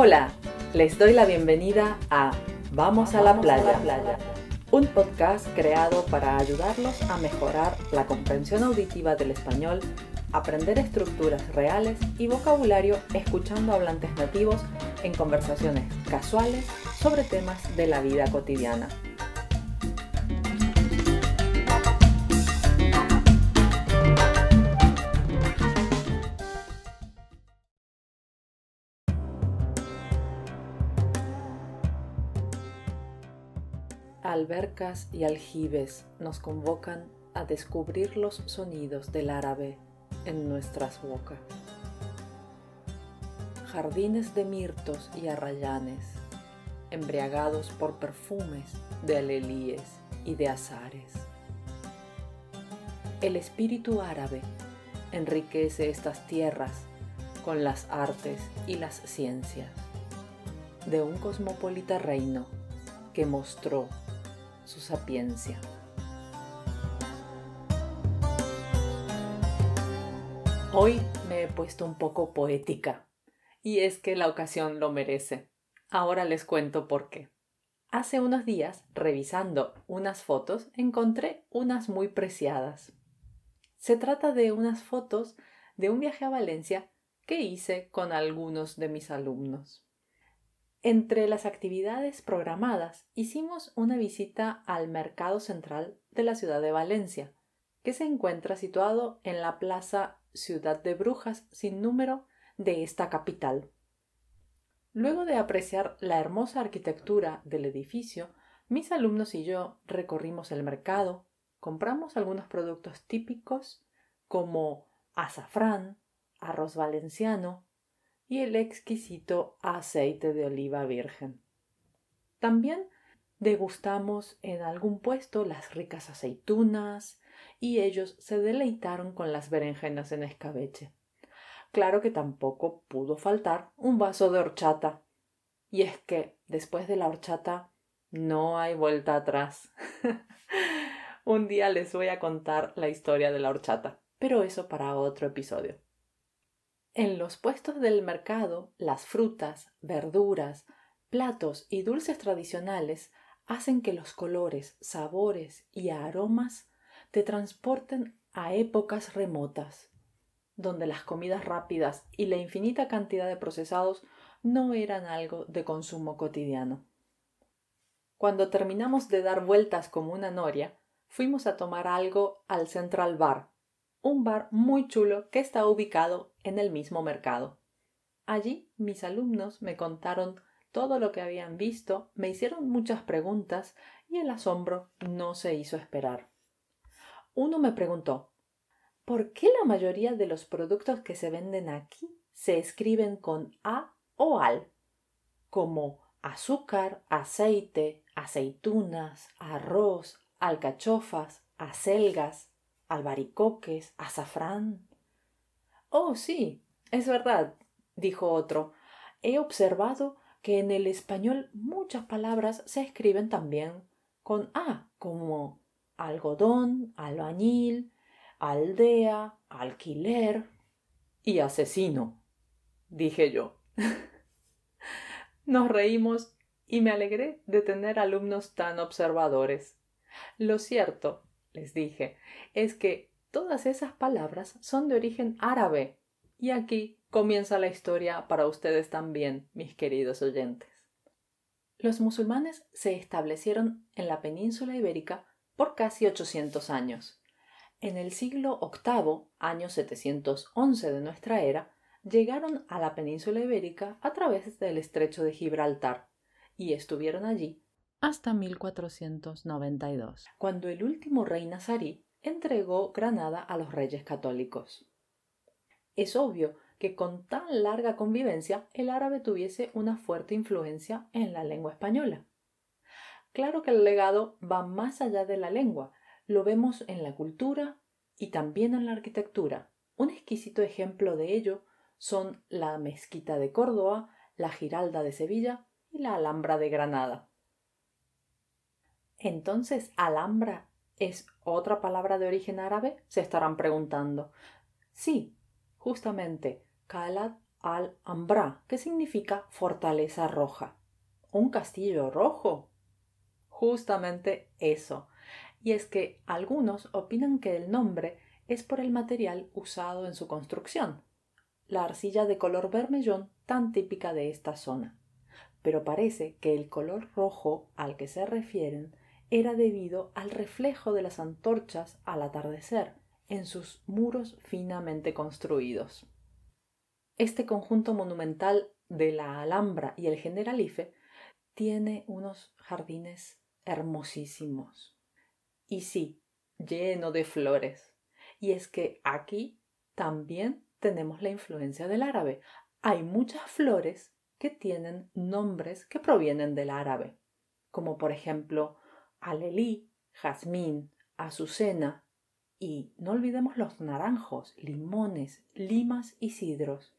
Hola, les doy la bienvenida a Vamos a la playa, un podcast creado para ayudarlos a mejorar la comprensión auditiva del español, aprender estructuras reales y vocabulario escuchando hablantes nativos en conversaciones casuales sobre temas de la vida cotidiana. Albercas y aljibes nos convocan a descubrir los sonidos del árabe en nuestras bocas. Jardines de mirtos y arrayanes, embriagados por perfumes de alelíes y de azares. El espíritu árabe enriquece estas tierras con las artes y las ciencias de un cosmopolita reino que mostró su sapiencia. Hoy me he puesto un poco poética, y es que la ocasión lo merece. Ahora les cuento por qué. Hace unos días, revisando unas fotos, encontré unas muy preciadas. Se trata de unas fotos de un viaje a Valencia que hice con algunos de mis alumnos. Entre las actividades programadas hicimos una visita al Mercado Central de la ciudad de Valencia, que se encuentra situado en la Plaza Ciudad de Brujas sin número de esta capital. Luego de apreciar la hermosa arquitectura del edificio, mis alumnos y yo recorrimos el mercado, compramos algunos productos típicos como azafrán, arroz valenciano, y el exquisito aceite de oliva virgen. También degustamos en algún puesto las ricas aceitunas y ellos se deleitaron con las berenjenas en escabeche. Claro que tampoco pudo faltar un vaso de horchata. Y es que después de la horchata no hay vuelta atrás. un día les voy a contar la historia de la horchata, pero eso para otro episodio. En los puestos del mercado, las frutas, verduras, platos y dulces tradicionales hacen que los colores, sabores y aromas te transporten a épocas remotas, donde las comidas rápidas y la infinita cantidad de procesados no eran algo de consumo cotidiano. Cuando terminamos de dar vueltas como una noria, fuimos a tomar algo al Central Bar, un bar muy chulo que está ubicado en el mismo mercado. Allí mis alumnos me contaron todo lo que habían visto, me hicieron muchas preguntas y el asombro no se hizo esperar. Uno me preguntó ¿Por qué la mayoría de los productos que se venden aquí se escriben con A o al? Como azúcar, aceite, aceitunas, arroz, alcachofas, acelgas, albaricoques, azafrán. Oh, sí, es verdad, dijo otro. He observado que en el español muchas palabras se escriben también con A, como algodón, albañil, aldea, alquiler y asesino, dije yo. Nos reímos y me alegré de tener alumnos tan observadores. Lo cierto les dije, es que todas esas palabras son de origen árabe. Y aquí comienza la historia para ustedes también, mis queridos oyentes. Los musulmanes se establecieron en la península ibérica por casi 800 años. En el siglo VIII, año 711 de nuestra era, llegaron a la península ibérica a través del estrecho de Gibraltar y estuvieron allí hasta 1492, cuando el último rey nazarí entregó Granada a los reyes católicos. Es obvio que con tan larga convivencia el árabe tuviese una fuerte influencia en la lengua española. Claro que el legado va más allá de la lengua, lo vemos en la cultura y también en la arquitectura. Un exquisito ejemplo de ello son la mezquita de Córdoba, la Giralda de Sevilla y la Alhambra de Granada. Entonces, Alhambra es otra palabra de origen árabe, se estarán preguntando. Sí, justamente, Kalat Al-Ambra, que significa fortaleza roja. ¿Un castillo rojo? Justamente eso. Y es que algunos opinan que el nombre es por el material usado en su construcción, la arcilla de color vermellón tan típica de esta zona. Pero parece que el color rojo al que se refieren era debido al reflejo de las antorchas al atardecer en sus muros finamente construidos. Este conjunto monumental de la Alhambra y el Generalife tiene unos jardines hermosísimos. Y sí, lleno de flores. Y es que aquí también tenemos la influencia del árabe. Hay muchas flores que tienen nombres que provienen del árabe, como por ejemplo alelí, jazmín, azucena y no olvidemos los naranjos, limones, limas y cidros.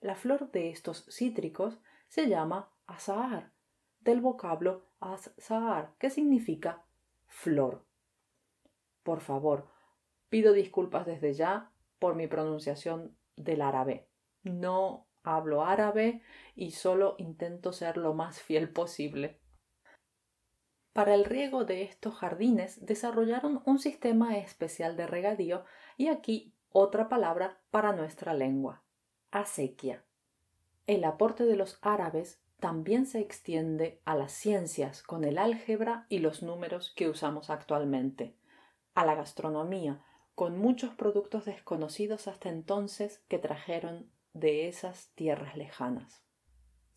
La flor de estos cítricos se llama azahar, del vocablo azahar, que significa flor. Por favor, pido disculpas desde ya por mi pronunciación del árabe. No hablo árabe y solo intento ser lo más fiel posible. Para el riego de estos jardines desarrollaron un sistema especial de regadío y aquí otra palabra para nuestra lengua, acequia. El aporte de los árabes también se extiende a las ciencias con el álgebra y los números que usamos actualmente, a la gastronomía, con muchos productos desconocidos hasta entonces que trajeron de esas tierras lejanas.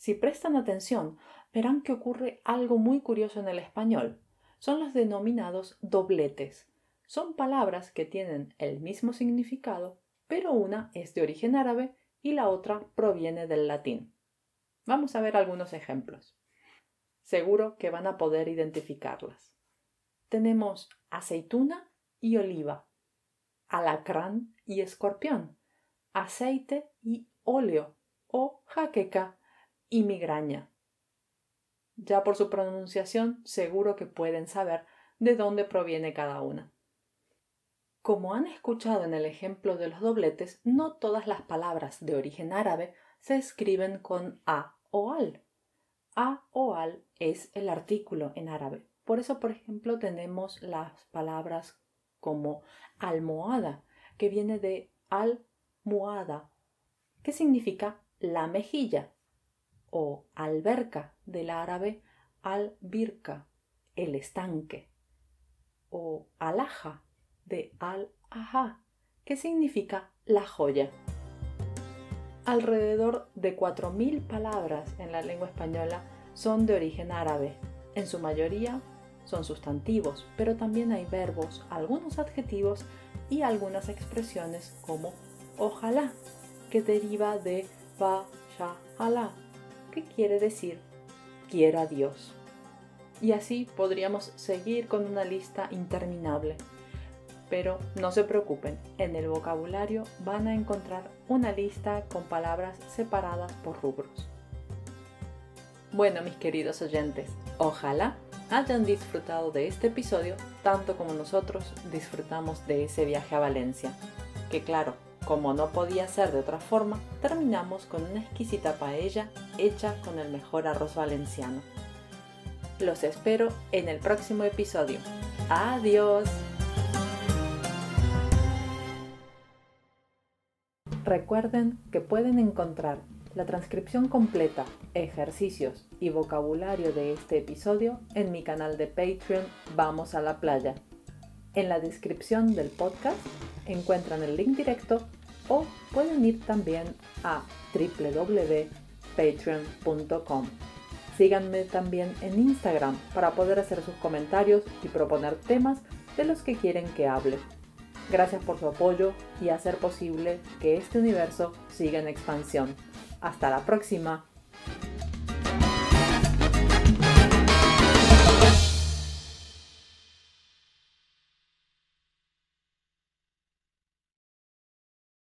Si prestan atención, verán que ocurre algo muy curioso en el español. Son los denominados dobletes. Son palabras que tienen el mismo significado, pero una es de origen árabe y la otra proviene del latín. Vamos a ver algunos ejemplos. Seguro que van a poder identificarlas. Tenemos aceituna y oliva, alacrán y escorpión, aceite y óleo o jaqueca y migraña. Ya por su pronunciación seguro que pueden saber de dónde proviene cada una. Como han escuchado en el ejemplo de los dobletes, no todas las palabras de origen árabe se escriben con a o al. A o al es el artículo en árabe. Por eso, por ejemplo, tenemos las palabras como almohada, que viene de al-muada, que significa la mejilla, o alberca del árabe al-birka, el estanque, o alhaja de al-aha, que significa la joya. Alrededor de 4.000 palabras en la lengua española son de origen árabe, en su mayoría son sustantivos, pero también hay verbos, algunos adjetivos y algunas expresiones como ojalá, que deriva de va, ya, alá, que quiere decir quiera Dios. Y así podríamos seguir con una lista interminable. Pero no se preocupen, en el vocabulario van a encontrar una lista con palabras separadas por rubros. Bueno, mis queridos oyentes, ojalá hayan disfrutado de este episodio tanto como nosotros disfrutamos de ese viaje a Valencia. Que claro, como no podía ser de otra forma, terminamos con una exquisita paella hecha con el mejor arroz valenciano. Los espero en el próximo episodio. Adiós. Recuerden que pueden encontrar la transcripción completa, ejercicios y vocabulario de este episodio en mi canal de Patreon Vamos a la Playa. En la descripción del podcast encuentran el link directo o pueden ir también a www.patreon.com. Síganme también en Instagram para poder hacer sus comentarios y proponer temas de los que quieren que hable. Gracias por su apoyo y hacer posible que este universo siga en expansión. Hasta la próxima.